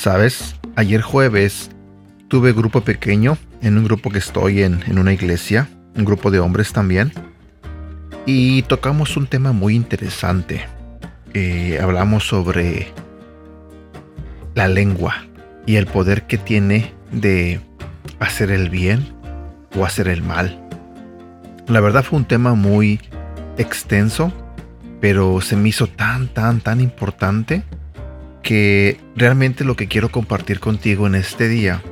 Sabes, ayer jueves tuve grupo pequeño en un grupo que estoy en, en una iglesia, un grupo de hombres también, y tocamos un tema muy interesante. Eh, hablamos sobre la lengua y el poder que tiene de hacer el bien o hacer el mal. La verdad fue un tema muy extenso, pero se me hizo tan, tan, tan importante que realmente lo que quiero compartir contigo en este día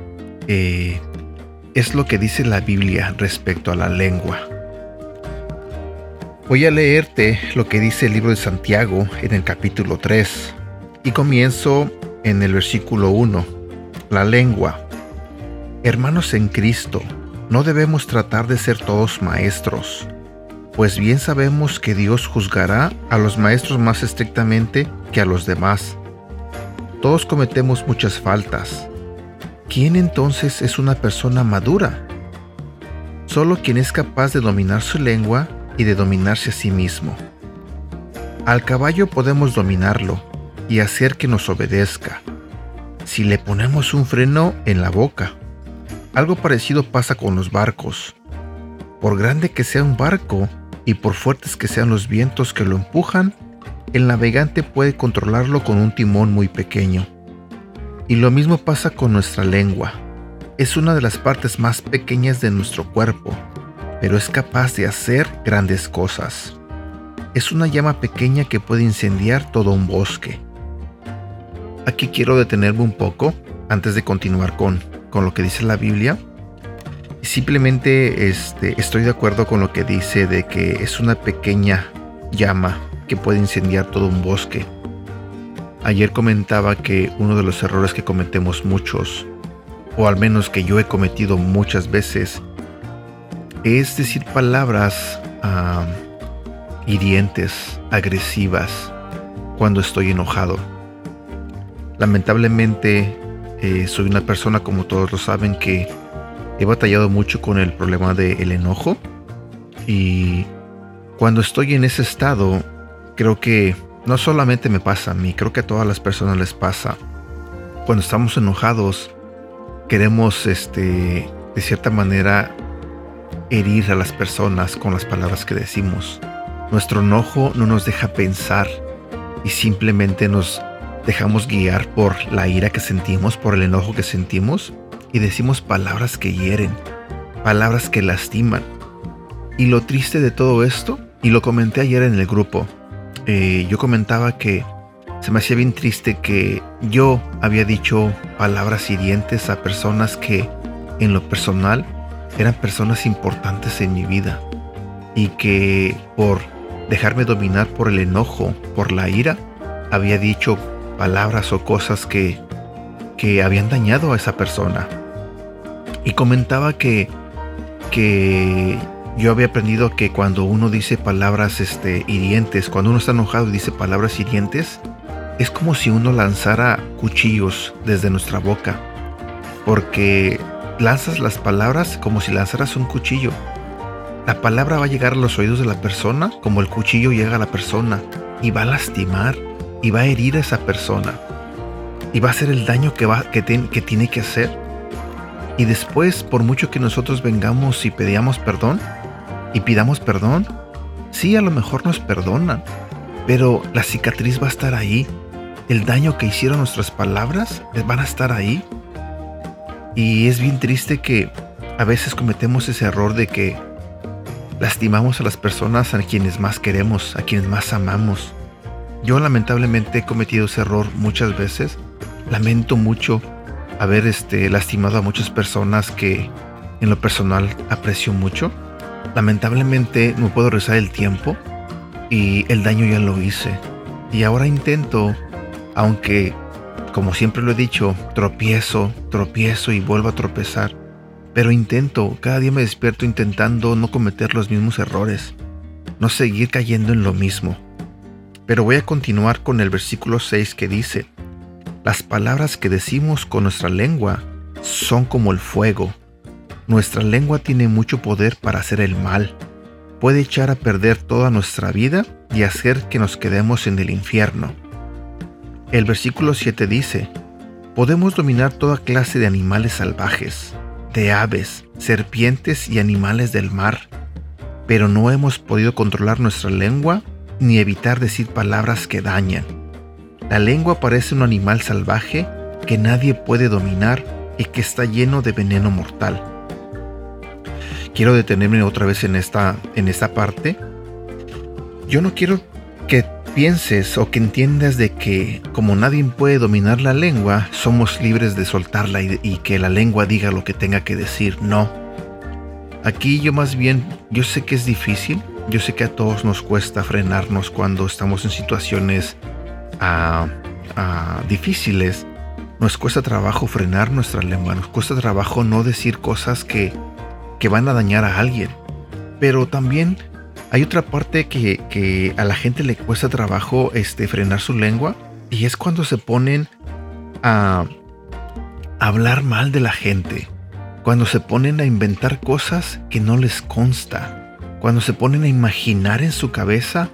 eh, es lo que dice la Biblia respecto a la lengua. Voy a leerte lo que dice el libro de Santiago en el capítulo 3 y comienzo en el versículo 1. La lengua. Hermanos en Cristo, no debemos tratar de ser todos maestros, pues bien sabemos que Dios juzgará a los maestros más estrictamente que a los demás. Todos cometemos muchas faltas. ¿Quién entonces es una persona madura? Solo quien es capaz de dominar su lengua y de dominarse a sí mismo. Al caballo podemos dominarlo y hacer que nos obedezca. Si le ponemos un freno en la boca, algo parecido pasa con los barcos. Por grande que sea un barco y por fuertes que sean los vientos que lo empujan, el navegante puede controlarlo con un timón muy pequeño. Y lo mismo pasa con nuestra lengua. Es una de las partes más pequeñas de nuestro cuerpo, pero es capaz de hacer grandes cosas. Es una llama pequeña que puede incendiar todo un bosque. Aquí quiero detenerme un poco antes de continuar con, con lo que dice la Biblia. Simplemente este, estoy de acuerdo con lo que dice de que es una pequeña llama que puede incendiar todo un bosque. Ayer comentaba que uno de los errores que cometemos muchos, o al menos que yo he cometido muchas veces, es decir palabras uh, hirientes, agresivas, cuando estoy enojado. Lamentablemente, eh, soy una persona, como todos lo saben, que he batallado mucho con el problema del enojo. Y cuando estoy en ese estado, creo que no solamente me pasa a mí, creo que a todas las personas les pasa. Cuando estamos enojados, queremos, este, de cierta manera, herir a las personas con las palabras que decimos. Nuestro enojo no nos deja pensar y simplemente nos dejamos guiar por la ira que sentimos, por el enojo que sentimos y decimos palabras que hieren, palabras que lastiman. Y lo triste de todo esto, y lo comenté ayer en el grupo, eh, yo comentaba que se me hacía bien triste que yo había dicho palabras hirientes a personas que en lo personal eran personas importantes en mi vida y que por dejarme dominar por el enojo, por la ira, había dicho palabras o cosas que, que habían dañado a esa persona. Y comentaba que, que yo había aprendido que cuando uno dice palabras este, hirientes, cuando uno está enojado y dice palabras hirientes, es como si uno lanzara cuchillos desde nuestra boca. Porque lanzas las palabras como si lanzaras un cuchillo. La palabra va a llegar a los oídos de la persona como el cuchillo llega a la persona y va a lastimar y va a herir a esa persona y va a hacer el daño que, va, que, que tiene que hacer. Y después, por mucho que nosotros vengamos y pedíamos perdón y pidamos perdón, sí, a lo mejor nos perdonan, pero la cicatriz va a estar ahí. El daño que hicieron nuestras palabras eh, van a estar ahí y es bien triste que a veces cometemos ese error de que lastimamos a las personas a quienes más queremos, a quienes más amamos. Yo lamentablemente he cometido ese error muchas veces. Lamento mucho haber este, lastimado a muchas personas que en lo personal aprecio mucho. Lamentablemente no puedo rezar el tiempo y el daño ya lo hice. Y ahora intento, aunque como siempre lo he dicho, tropiezo, tropiezo y vuelvo a tropezar. Pero intento, cada día me despierto intentando no cometer los mismos errores, no seguir cayendo en lo mismo. Pero voy a continuar con el versículo 6 que dice, las palabras que decimos con nuestra lengua son como el fuego. Nuestra lengua tiene mucho poder para hacer el mal. Puede echar a perder toda nuestra vida y hacer que nos quedemos en el infierno. El versículo 7 dice, Podemos dominar toda clase de animales salvajes, de aves, serpientes y animales del mar, pero no hemos podido controlar nuestra lengua ni evitar decir palabras que dañan. La lengua parece un animal salvaje que nadie puede dominar y que está lleno de veneno mortal. Quiero detenerme otra vez en esta, en esta parte. Yo no quiero que pienses o que entiendas de que como nadie puede dominar la lengua, somos libres de soltarla y, que la lengua diga lo que tenga que decir. No. Aquí yo más bien, yo sé que es difícil, yo sé que a todos nos cuesta frenarnos cuando estamos en situaciones uh, uh, difíciles. Nos cuesta trabajo frenar nuestra lengua, nos cuesta trabajo no decir cosas que, que van a dañar a alguien. Pero también hay otra parte que, que, a la gente le cuesta trabajo este, frenar su lengua y es cuando se ponen a hablar mal de la gente, cuando se ponen a inventar cosas que no les consta, cuando se ponen a imaginar en su cabeza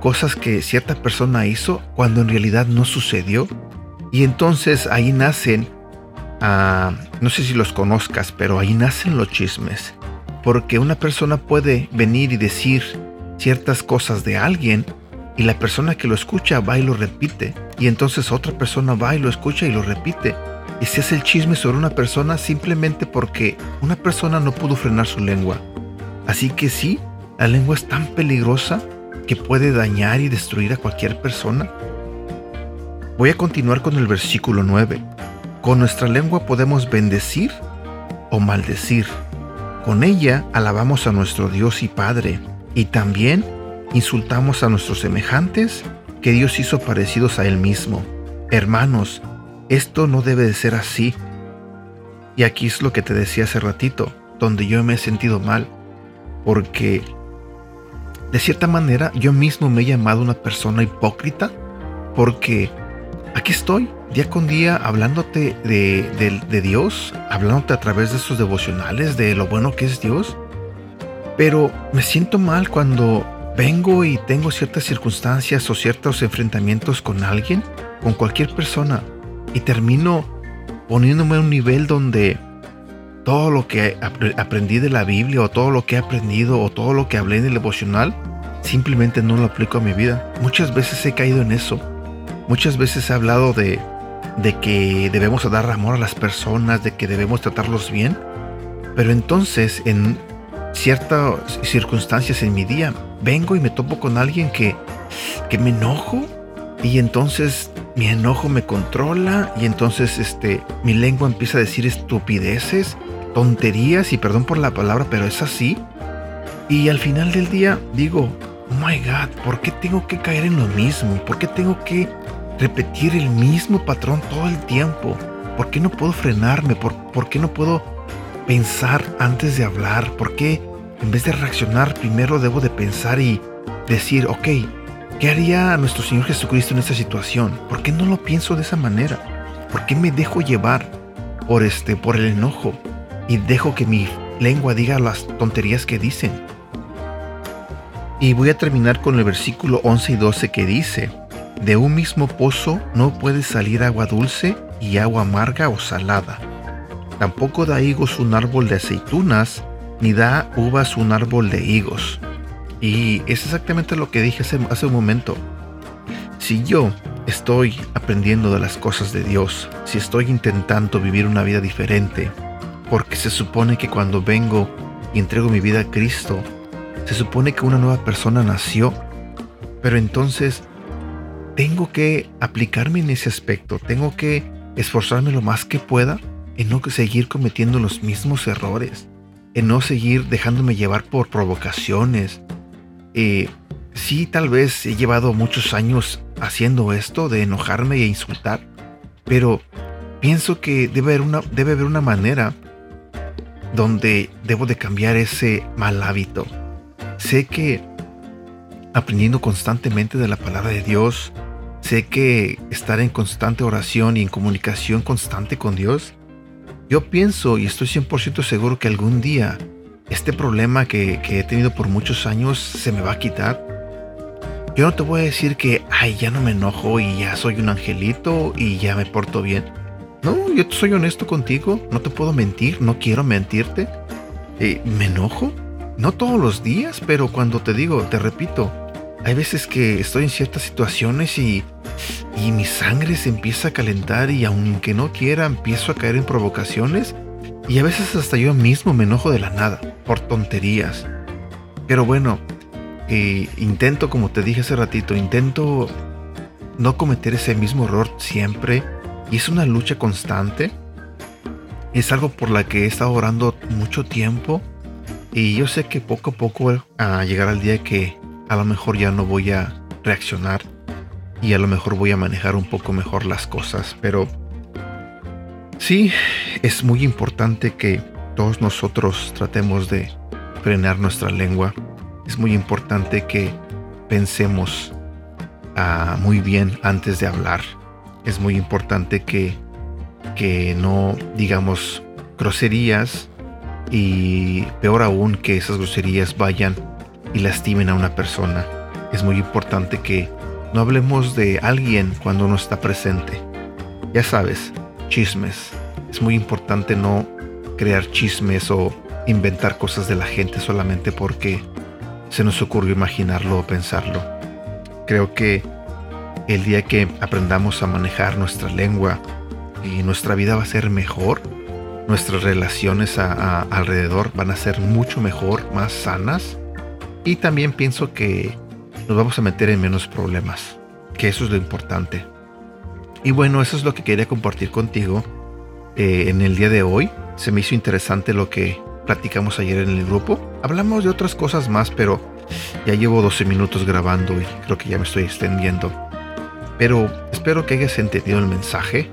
cosas que cierta persona hizo cuando en realidad no sucedió. Y entonces ahí nacen, no sé si los conozcas, pero ahí nacen los chismes porque una persona puede venir y decir ciertas cosas de alguien y la persona que lo escucha va y lo repite y entonces otra persona va y lo escucha y lo repite y se hace el chisme sobre una persona simplemente porque una persona no pudo frenar su lengua. Así que sí, la lengua es tan peligrosa que puede dañar y destruir a cualquier persona. Voy a continuar con el versículo 9. Con nuestra lengua podemos bendecir o maldecir. Con ella alabamos a nuestro Dios y Padre, y también insultamos a nuestros semejantes que Dios hizo parecidos a Él mismo. Hermanos, esto no debe de ser así. Y aquí es lo que te decía hace ratito, donde yo me he sentido mal, porque de cierta manera yo mismo me he llamado una persona hipócrita, porque aquí estoy día con día hablándote de, Dios, hablándote a través de sus devocionales, de lo bueno que es Dios. Pero me siento mal cuando vengo y tengo ciertas circunstancias o ciertos enfrentamientos con alguien, con cualquier persona, y termino poniéndome a un nivel donde todo lo que aprendí de la Biblia o todo lo que he aprendido o todo lo que hablé en el devocional, simplemente no lo aplico a mi vida. Muchas veces he caído en eso. Muchas veces he hablado de de que debemos dar amor a las personas, de que debemos tratarlos bien. Pero entonces, en ciertas circunstancias en mi día, vengo y me topo con alguien que, que me enojo y entonces mi enojo me controla y entonces este, mi lengua empieza a decir estupideces, tonterías y perdón por la palabra, pero es así. Y al final del día digo, oh my God, ¿por qué tengo que caer en lo mismo? ¿Por qué tengo que repetir el mismo patrón todo el tiempo? ¿Por qué no puedo frenarme? ¿Por, ¿Por, qué no puedo pensar antes de hablar? ¿Por qué en vez de reaccionar primero debo de pensar y decir, ok, ¿qué haría nuestro Señor Jesucristo en esta situación? ¿Por qué no lo pienso de esa manera? ¿Por qué me dejo llevar por este, por el enojo y dejo que mi lengua diga las tonterías que dicen? Y voy a terminar con el versículo 11 y 12 que dice, de un mismo pozo no puede salir agua dulce y agua amarga o salada. Tampoco da higos un árbol de aceitunas, ni da uvas un árbol de higos. Y es exactamente lo que dije hace, un momento. Si yo estoy aprendiendo de las cosas de Dios, si estoy intentando vivir una vida diferente, porque se supone que cuando vengo y entrego mi vida a Cristo, se supone que una nueva persona nació, pero entonces tengo que aplicarme en ese aspecto, tengo que esforzarme lo más que pueda en no seguir cometiendo los mismos errores, en no seguir dejándome llevar por provocaciones. Eh, sí, tal vez he llevado muchos años haciendo esto de enojarme e insultar, pero pienso que debe haber una, debe haber una manera donde debo de cambiar ese mal hábito. Sé que aprendiendo constantemente de la palabra de Dios, Sé que estar en constante oración y en comunicación constante con Dios, yo pienso y estoy 100% seguro que algún día este problema que, he tenido por muchos años se me va a quitar. Yo no te voy a decir que, ay, ya no me enojo y ya soy un angelito y ya me porto bien. No, yo soy honesto contigo, no te puedo mentir, no quiero mentirte. Eh, ¿Me enojo? No todos los días, pero cuando te digo, te repito, hay veces que estoy en ciertas situaciones y, y mi sangre se empieza a calentar y aunque no quiera empiezo a caer en provocaciones y a veces hasta yo mismo me enojo de la nada, por tonterías. Pero bueno, eh, intento, como te dije hace ratito, intento no cometer ese mismo error siempre y es una lucha constante. Es algo por la que he estado orando mucho tiempo y yo sé que poco a poco a llegar al día que a lo mejor ya no voy a reaccionar y a lo mejor voy a manejar un poco mejor las cosas. Pero sí, es muy importante que todos nosotros tratemos de frenar nuestra lengua. Es muy importante que pensemos ah, muy bien antes de hablar. Es muy importante que, que no digamos groserías y peor aún que esas groserías vayan y lastimen a una persona. Es muy importante que no hablemos de alguien cuando no está presente. Ya sabes, chismes. Es muy importante no crear chismes o inventar cosas de la gente solamente porque se nos ocurrió imaginarlo o pensarlo. Creo que el día que aprendamos a manejar nuestra lengua y nuestra vida va a ser mejor, nuestras relaciones alrededor van a ser mucho mejor, más sanas. Y también pienso que nos vamos a meter en menos problemas, que eso es lo importante. Y bueno, eso es lo que quería compartir contigo eh, en el día de hoy. Se me hizo interesante lo que platicamos ayer en el grupo. Hablamos de otras cosas más, pero ya llevo 12 minutos grabando y creo que ya me estoy extendiendo. Pero espero que hayas entendido el mensaje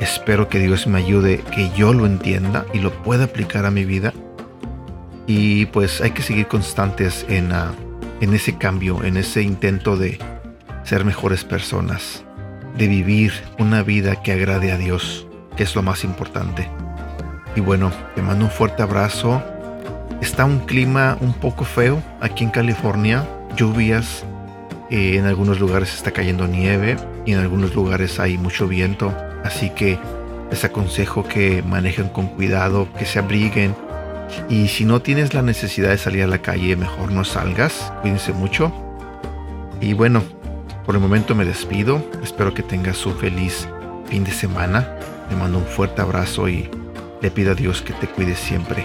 Espero que Dios me ayude, que yo lo entienda y lo pueda aplicar a mi vida. Y pues hay que seguir constantes en, ah, en ese cambio, en ese intento de ser mejores personas, de vivir una vida que agrade a Dios, que es lo más importante. Y bueno, te mando un fuerte abrazo. Está un clima un poco feo aquí en California, lluvias, eh, en algunos lugares está cayendo nieve y en algunos lugares hay mucho viento. Así que les aconsejo que manejen con cuidado, que se abriguen. Y si no tienes la necesidad de salir a la calle, mejor no salgas. Cuídense mucho. Y bueno, por el momento me despido. Espero que tengas un feliz fin de semana. Te mando un fuerte abrazo y le pido a Dios que te cuide siempre.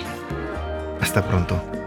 Hasta pronto.